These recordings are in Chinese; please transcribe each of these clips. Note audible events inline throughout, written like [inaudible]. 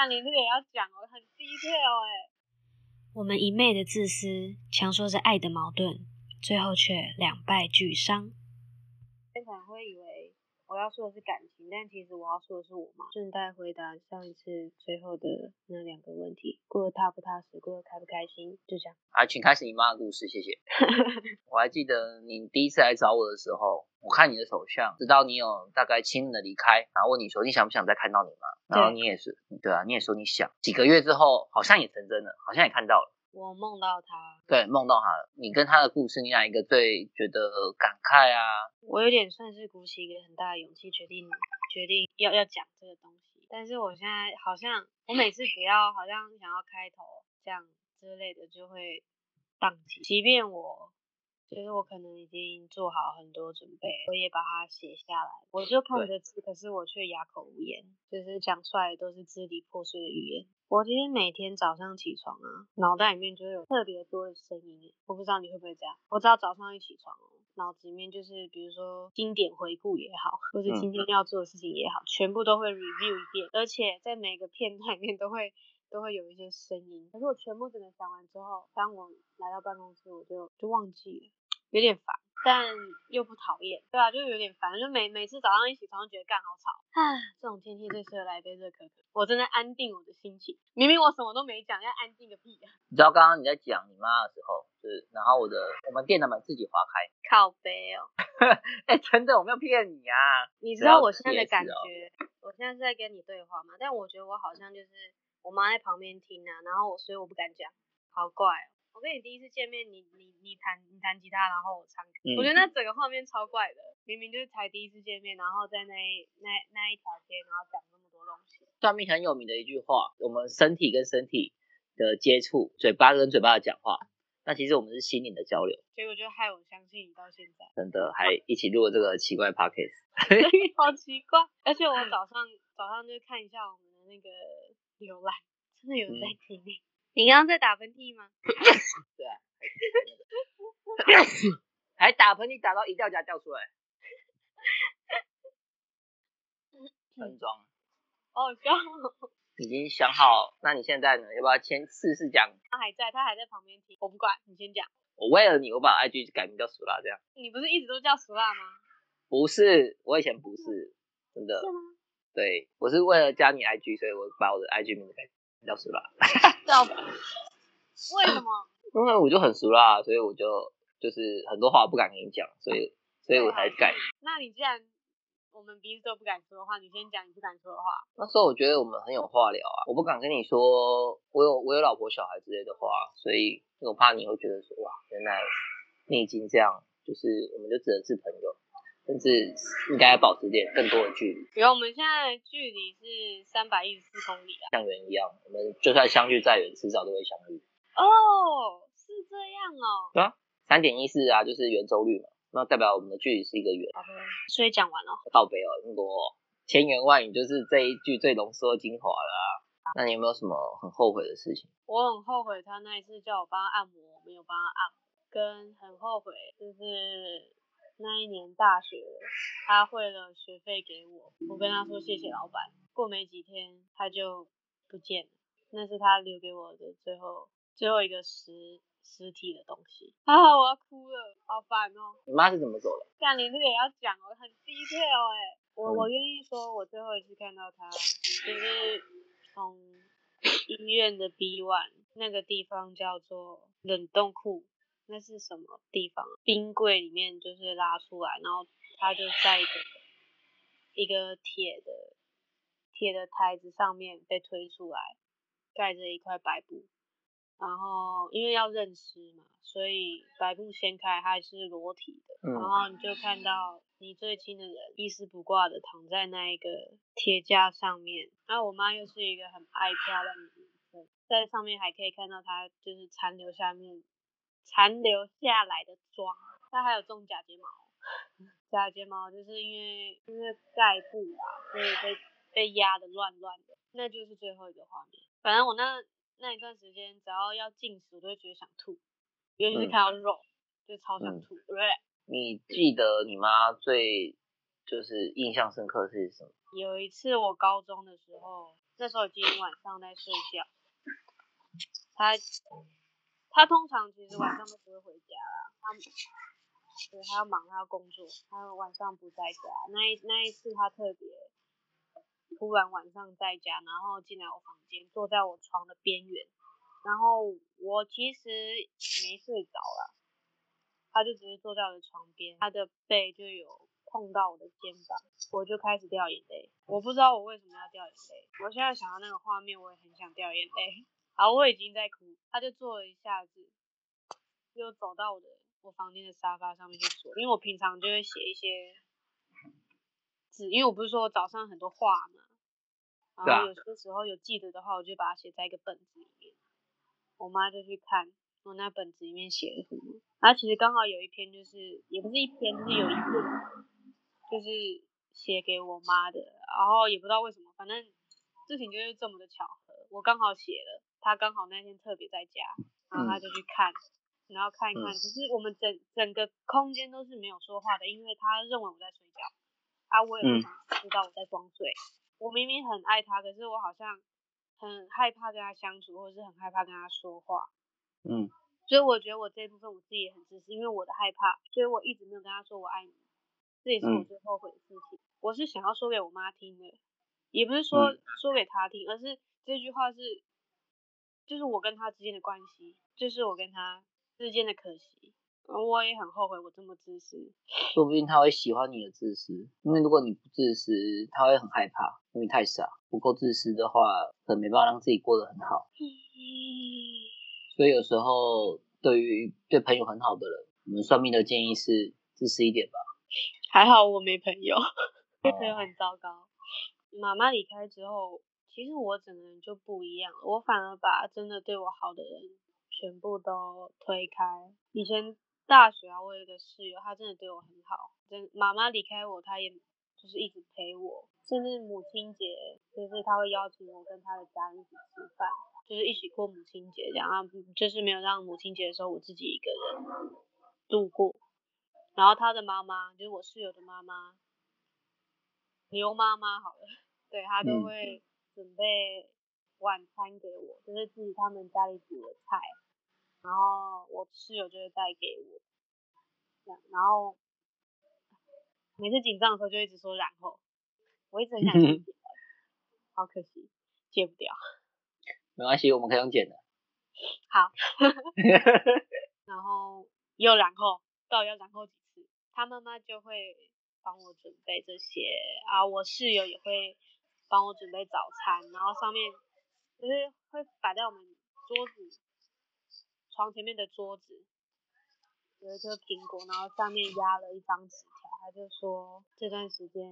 但你这个也要讲哦，很 detail 哎。我们一昧的自私，强说着爱的矛盾，最后却两败俱伤。现场会以为。我要说的是感情，但其实我要说的是我妈。顺带回答上一次最后的那两个问题：过得踏不踏实，过得开不开心，就这样。啊，请开始你妈的故事，谢谢。[laughs] 我还记得你第一次来找我的时候，我看你的手相，知道你有大概亲人的离开，然后问你说你想不想再看到你妈，然后你也是，对啊，你也说你想。几个月之后，好像也成真了，好像也看到了。我梦到他，对，梦到他了。你跟他的故事，你哪一个最觉得感慨啊？我有点算是鼓起一个很大的勇气，决定决定要要讲这个东西。但是我现在好像，我每次只要好像想要开头这样之类的，就会宕机。即便我。其实我可能已经做好很多准备，我也把它写下来。我就看着字，可是我却哑口无言，就是讲出来都是支离破碎的语言。我今天每天早上起床啊，脑袋里面就会有特别多的声音。我不知道你会不会这样。我知道早上一起床，脑子里面就是比如说经典回顾也好，或者今天要做的事情也好，全部都会 review 一遍，而且在每个片段里面都会。都会有一些声音，可是我全部整个想完之后，当我来到办公室，我就就忘记了，有点烦，但又不讨厌，对啊，就有点烦，就每每次早上一起床，觉得干好吵，唉，这种天气最适合来杯热可可，我正在安定我的心情，明明我什么都没讲，要安定个屁啊！你知道刚刚你在讲你妈的时候，是，然后我的我们电脑门自己划开，靠背哦，[laughs] 哎，真的我没有骗你啊，你知道我现在的感觉，我现在是在跟你对话吗？但我觉得我好像就是。我妈在旁边听啊，然后我所以我不敢讲，好怪哦。我跟你第一次见面，你你你弹你弹吉他，然后我唱歌，我觉得那整个画面超怪的。明明就是才第一次见面，然后在那那那一条街，然后讲那么多东西。算命很有名的一句话，我们身体跟身体的接触，嘴巴跟嘴巴的讲话，那其实我们是心灵的交流。结果就害我相信你到现在，真的还一起录了这个奇怪 podcast，[laughs] [laughs] 好奇怪。而且我早上早上就看一下我们的那个。浏览，真的有在听你。你刚刚在打喷嚏吗？[coughs] 对啊。[laughs] 还打喷嚏打到一掉夹掉出来。[laughs] 分装。哦，笑。已经想好，那你现在呢？要不要先试试讲？他还在，他还在旁边听。我不管，你先讲。我为了你，我把 IG 改名叫苏拉，这样。你不是一直都叫苏拉吗？不是，我以前不是，真的。是吗？对，我是为了加你 IG，所以我把我的 IG 名字改叫苏拉。[laughs] 叫为什么？[laughs] 因为我就很熟啦，所以我就就是很多话不敢跟你讲，所以所以我才敢。那你既然我们彼此都不敢说的话，你先讲你不敢说的话。那时候我觉得我们很有话聊啊，我不敢跟你说我有我有老婆小孩之类的话，所以我怕你会觉得说哇，原来你已经这样，就是我们就只能是朋友。甚至应该保持点更多的距离。比如我们现在距离是三百一十四公里啊，像人一样，我们就算相距再远，迟早都会相遇。哦，是这样哦。对啊，三点一四啊，就是圆周率嘛，那代表我们的距离是一个圆。好的，所以讲完了。倒背哦，英国千言万语就是这一句最浓缩精华了啊。那你有没有什么很后悔的事情？我很后悔他那一次叫我帮他按摩，我没有帮他按，跟很后悔就是。那一年大学，他汇了学费给我，我跟他说谢谢老板。过没几天他就不见了，那是他留给我的最后最后一个实实体的东西 [laughs] 啊！我要哭了，好烦哦。你妈是怎么走的？但你这个也要讲哦，很 detail 哎。我我愿意说，我最后一次看到他，就是从 [coughs] 医院的 B one 那个地方叫做冷冻库。那是什么地方？冰柜里面就是拉出来，然后它就在一个一个铁的铁的台子上面被推出来，盖着一块白布，然后因为要认尸嘛，所以白布掀开它是裸体的，然后你就看到你最亲的人一丝不挂的躺在那一个铁架上面。然后我妈又是一个很爱漂亮的女生，在上面还可以看到她就是残留下面。残留下来的妆，它还有种假睫毛，假睫毛就是因为因为盖布啊，所以被被压的乱乱的，那就是最后一个画面。反正我那那一段时间，只要要进食，我都会觉得想吐，尤其是看到肉，就超想吐，对？你记得你妈最就是印象深刻是什么？有一次我高中的时候，那时候已经晚上在睡觉。他他通常其实晚上都不会回家啦，他对他要忙，他要工作，他晚上不在家。那一那一次他特别突然晚上在家，然后进来我房间，坐在我床的边缘，然后我其实没睡着了，他就只是坐在我的床边，他的背就有碰到我的肩膀，我就开始掉眼泪。我不知道我为什么要掉眼泪，我现在想到那个画面，我也很想掉眼泪。好，我已经在哭，他就坐了一下子，又走到我的我房间的沙发上面去坐，因为我平常就会写一些字，因为我不是说我早上很多话嘛，然后有些时候有记得的话，我就把它写在一个本子里面。我妈就去看我那本子里面写了什么，然后其实刚好有一篇就是也不是一篇，就是有一篇就是写给我妈的，然后也不知道为什么，反正事情就是这么的巧合，我刚好写了。他刚好那天特别在家，然后他就去看，然后看一看。只是我们整整个空间都是没有说话的，因为他认为我在睡觉，啊，我也不想知道我在装睡。我明明很爱他，可是我好像很害怕跟他相处，或者是很害怕跟他说话。嗯。所以我觉得我这一部分我自己也很自私，因为我的害怕，所以我一直没有跟他说我爱你。这也是我最后悔的事情。我是想要说给我妈听的，也不是说说给他听，而是这句话是。就是我跟他之间的关系，就是我跟他之间的可惜，我也很后悔我这么自私。[laughs] 说不定他会喜欢你的自私，因为如果你不自私，他会很害怕，因为太傻。不够自私的话，可能没办法让自己过得很好。所以有时候对于对朋友很好的人，我们算命的建议是自私一点吧。还好我没朋友，对 [laughs] 朋友很糟糕。妈妈离开之后。其实我整个人就不一样了，我反而把真的对我好的人全部都推开。以前大学啊，我有一个室友，他真的对我很好。真妈妈离开我，他也就是一直陪我，甚至母亲节，就是他会邀请我跟他的家人一起吃饭，就是一起过母亲节这样啊，就是没有让母亲节的时候我自己一个人度过。然后他的妈妈，就是我室友的妈妈，刘妈妈好了，对他都会。准备晚餐给我，就是自己他们家里煮的菜，然后我室友就会带给我，这样，然后每次紧张的时候就一直说然后，我一直很想剪，[laughs] 好可惜，戒不掉。没关系，我们可以用剪的。好。然后又然后，到底要然后几次？他妈妈就会帮我准备这些，啊，我室友也会。帮我准备早餐，然后上面就是会摆在我们桌子床前面的桌子，有一颗苹果，然后上面压了一张纸条，他就说这段时间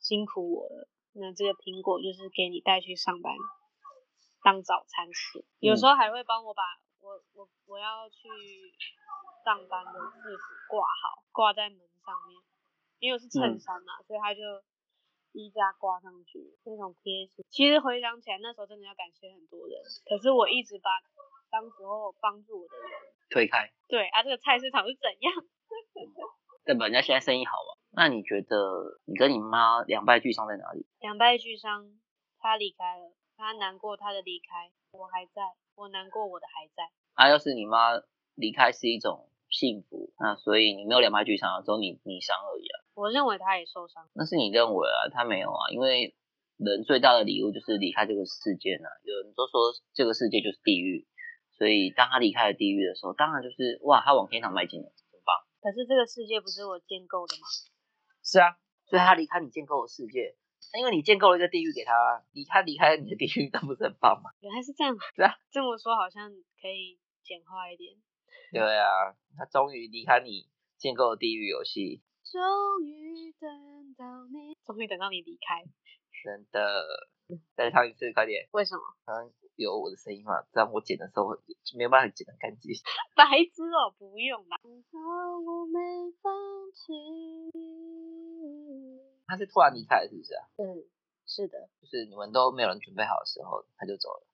辛苦我了，那这个苹果就是给你带去上班当早餐吃，有时候还会帮我把我我我要去上班的制服挂好，挂在门上面，因为是衬衫嘛，所以他就。衣架挂上去那种贴心，其实回想起来那时候真的要感谢很多人，可是我一直把当时候帮助我的人推开。对啊，这个菜市场是怎样？[laughs] 代表人家现在生意好嘛？那你觉得你跟你妈两败俱伤在哪里？两败俱伤，她离开了，她难过她的离开，我还在，我难过我的还在。啊，要是你妈离开是一种幸福，那所以你没有两败俱伤，只有你你伤而已啊。我认为他也受伤，那是你认为啊，他没有啊，因为人最大的礼物就是离开这个世界呢。有人都说这个世界就是地狱，所以当他离开了地狱的时候，当然就是哇，他往天堂迈进了，很棒。可是这个世界不是我建构的吗？是啊，所以他离开你建构的世界，因为你建构了一个地狱给他，离他离开你的地狱，那不是很棒吗？原来是这样，是啊，这么说好像可以简化一点。对啊，他终于离开你建构的地狱游戏。终于等到你，终于等到你离开，真的，再唱一次，快点。为什么？嗯，有我的声音嘛，这样我剪的时候没有办法剪得干净。[laughs] 白痴哦，不用啦。他是突然离开，是不是啊？嗯，是的。就是你们都没有人准备好的时候，他就走了。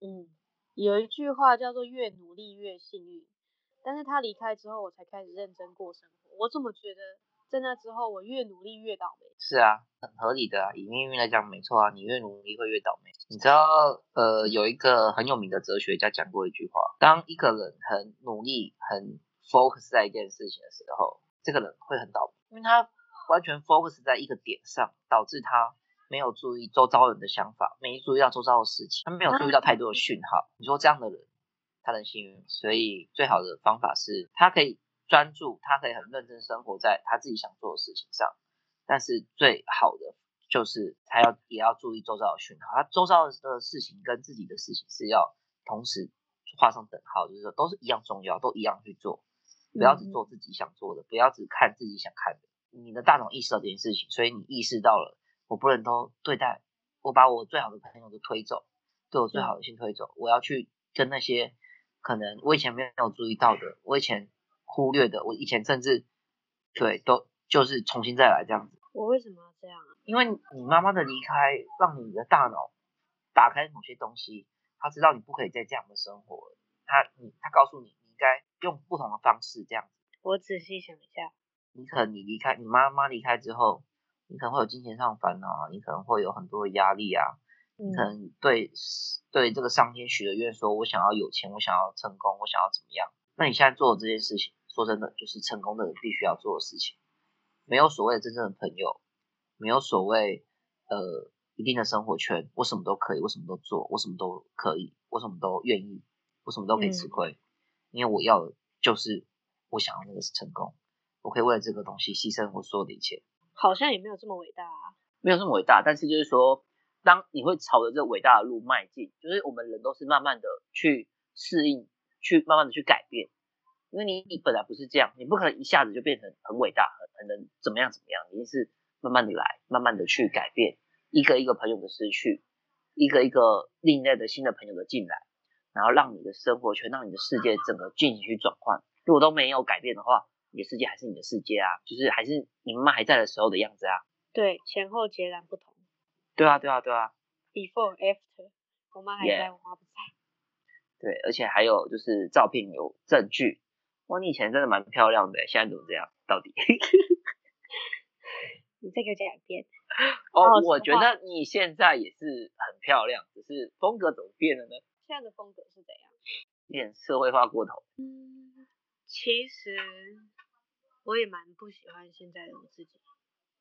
嗯，有一句话叫做“越努力越幸运”。但是他离开之后，我才开始认真过生活。我怎么觉得在那之后我越努力越倒霉。是啊，很合理的啊，以命运来讲没错啊，你越努力会越倒霉。你知道，呃，有一个很有名的哲学家讲过一句话：当一个人很努力、很 focus 在一件事情的时候，这个人会很倒霉，因为他完全 focus 在一个点上，导致他没有注意周遭人的想法，没注意到周遭的事情，他没有注意到太多的讯号。你说这样的人，他的幸运，所以最好的方法是他可以专注，他可以很认真生活在他自己想做的事情上，但是最好的。就是他要也要注意周遭的讯号，他周遭的事情跟自己的事情是要同时画上等号，就是说都是一样重要，都一样去做，不要只做自己想做的，不要只看自己想看的。你的大脑意识到这件事情，所以你意识到了，我不能都对待，我把我最好的朋友都推走，对我最好的先推走，我要去跟那些可能我以前没有注意到的，我以前忽略的，我以前甚至对都就是重新再来这样子。我为什么要这样啊？因为你妈妈的离开，让你的大脑打开某些东西，他知道你不可以再这样的生活了。他你他告诉你，你应该用不同的方式这样子。我仔细想一下，你可能你离开你妈妈离开之后，你可能会有金钱上烦恼啊，你可能会有很多的压力啊，你可能对对这个上天许的愿，说我想要有钱，我想要成功，我想要怎么样？那你现在做的这件事情，说真的，就是成功的人必须要做的事情。没有所谓的真正的朋友，没有所谓呃一定的生活圈，我什么都可以，我什么都做，我什么都可以，我什么都愿意，我什么都可以吃亏，因为我要的就是我想要那个是成功，我可以为了这个东西牺牲我所有的一切。好像也没有这么伟大啊，没有这么伟大，但是就是说，当你会朝着这伟大的路迈进，就是我们人都是慢慢的去适应，去慢慢的去改变。因为你你本来不是这样，你不可能一下子就变成很伟大、很很能怎么样怎么样，你是慢慢的来，慢慢的去改变，一个一个朋友的失去，一个一个另类的新的朋友的进来，然后让你的生活圈、让你的世界整个进行去转换。如果都没有改变的话，你的世界还是你的世界啊，就是还是你妈妈还在的时候的样子啊。对，前后截然不同。对啊，对啊，对啊。Before after，我妈还在，我妈不在。对，而且还有就是照片有证据。哇，你以前真的蛮漂亮的，现在怎么这样？到底？[laughs] 你再给我讲一遍。哦，我觉得你现在也是很漂亮，只是风格怎么变了呢？现在的风格是怎样？有点社会化过头。嗯，其实我也蛮不喜欢现在的我自己，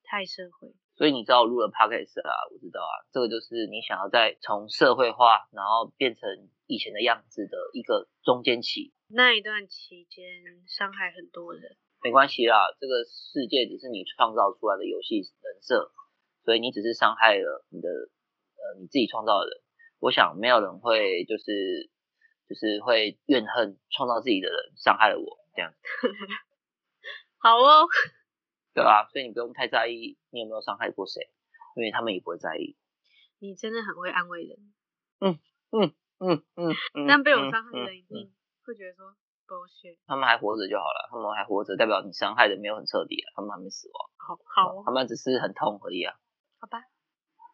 太社会。所以你知道我录了 podcast 啊？我知道啊，这个就是你想要在从社会化，然后变成以前的样子的一个中间期。那一段期间伤害很多人，没关系啦，这个世界只是你创造出来的游戏人设，所以你只是伤害了你的呃你自己创造的人。我想没有人会就是就是会怨恨创造自己的人伤害了我这样。[laughs] 好哦，对啊？所以你不用太在意你有没有伤害过谁，因为他们也不会在意。你真的很会安慰人。嗯嗯嗯嗯。但被我伤害的人一定。会觉得说狗血，他们还活着就好了，他们还活着，代表你伤害的没有很彻底啊，他们还没死亡。好好，他们只是很痛而已啊。好吧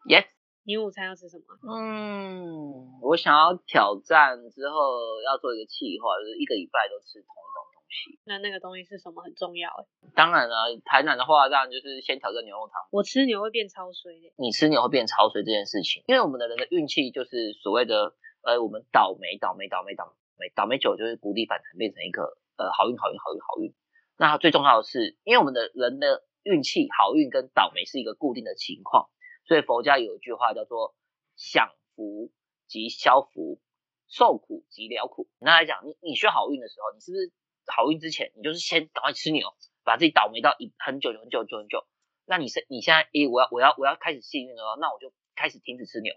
，Yes。你午餐要吃什么？嗯，我想要挑战之后要做一个计划，就是一个礼拜都吃同一种东西。那那个东西是什么？很重要哎。当然了，台南的话，当然就是先挑战牛肉汤。我吃牛会变超水的。你吃牛会变超水这件事情，因为我们的人的运气就是所谓的，呃，我们倒霉，倒霉，倒霉，倒霉。倒霉久就是谷底反弹，变成一个呃好运好运好运好运。那最重要的是，因为我们的人的运气好运跟倒霉是一个固定的情况，所以佛家有一句话叫做享福即消福，受苦即了苦。那来讲，你你需要好运的时候，你是不是好运之前，你就是先赶快吃牛，把自己倒霉到一很久很久很久很久。那你是你现在诶，我要我要我要开始幸运了，那我就开始停止吃牛。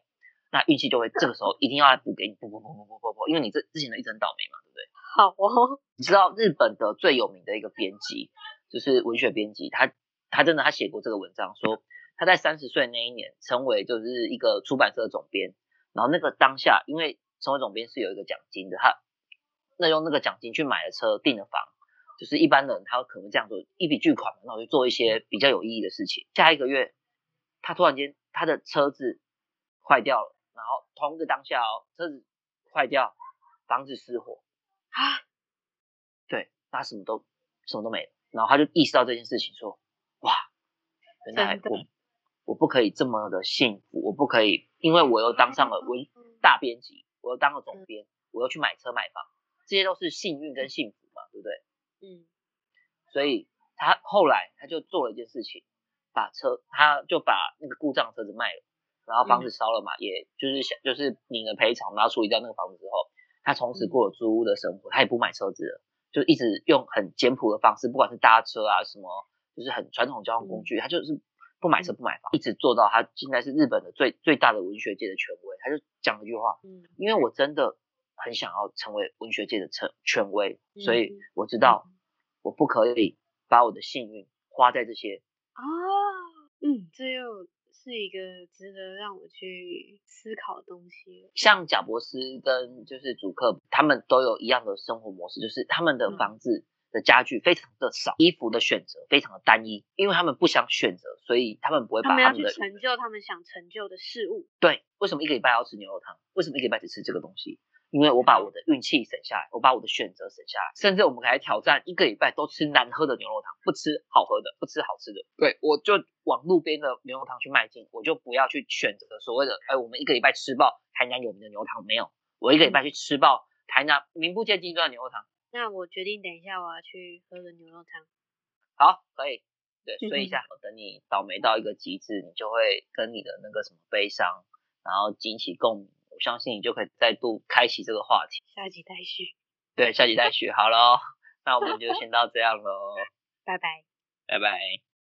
那运气就会这个时候一定要来补给你，补补补补补补补，因为你这之前的一直很倒霉嘛，对不对？好哦。你知道日本的最有名的一个编辑，就是文学编辑，他他真的他写过这个文章，说他在三十岁那一年成为就是一个出版社的总编，然后那个当下，因为成为总编是有一个奖金的，他那用那个奖金去买了车，订了房，就是一般人他可能这样做一笔巨款，然后去做一些比较有意义的事情。下一个月，他突然间他的车子坏掉了。然后同一个当下哦，车子坏掉，房子失火啊，对，他什么都什么都没了。然后他就意识到这件事情，说哇原来我我不可以这么的幸福，我不可以，因为我又当上了文大编辑，我又当了总编，我又去买车买房，这些都是幸运跟幸福嘛，对不对？嗯。所以他后来他就做了一件事情，把车他就把那个故障的车子卖了，然后房子烧了嘛，也就是想就是领了赔偿，然后处理掉那个房子之后，他从此过了租屋的生活，他也不买车子了，就一直用很简朴的方式，不管是搭车啊什么，就是很传统交通工具，他就是不买车不买房，一直做到他现在是日本的最最大的文学界的权威，他就讲了一句话，嗯。因为我真的很想要成为文学界的权权威，嗯所以我知道我不可以把我的幸运花在这些。啊，嗯，这又是一个值得让我去思考的东西了。像贾博斯跟就是主客，他们都有一样的生活模式，就是他们的嗯房子的家具非常的少，衣服的选择非常的单一，因为他们不想选择，所以他们不会把他们的成就他们想成就的事物。对，为什么一个礼拜要吃牛肉汤？为什么一个礼拜只吃这个东西？因为我把我的运气省下来，我把我的选择省下来，甚至我们可以来挑战一个礼拜都吃难喝的牛肉汤，不吃好喝的，不吃好吃的。对，我就往路边的牛肉汤去迈进，我就不要去选择所谓的，哎，我们一个礼拜吃爆台南有名的牛肉汤，没有，我一个礼拜去吃爆台南名不见经传的牛肉汤。那我决定等一下我要去喝个牛肉汤。好，可以，对，[laughs] 睡一下，等你倒霉到一个极致，你就会跟你的那个什么悲伤，然后激起共鸣。我相信你就可以再度开启这个话题。下集待续，对，下集待续。好喽，那我们就先到这样喽，拜拜。拜拜。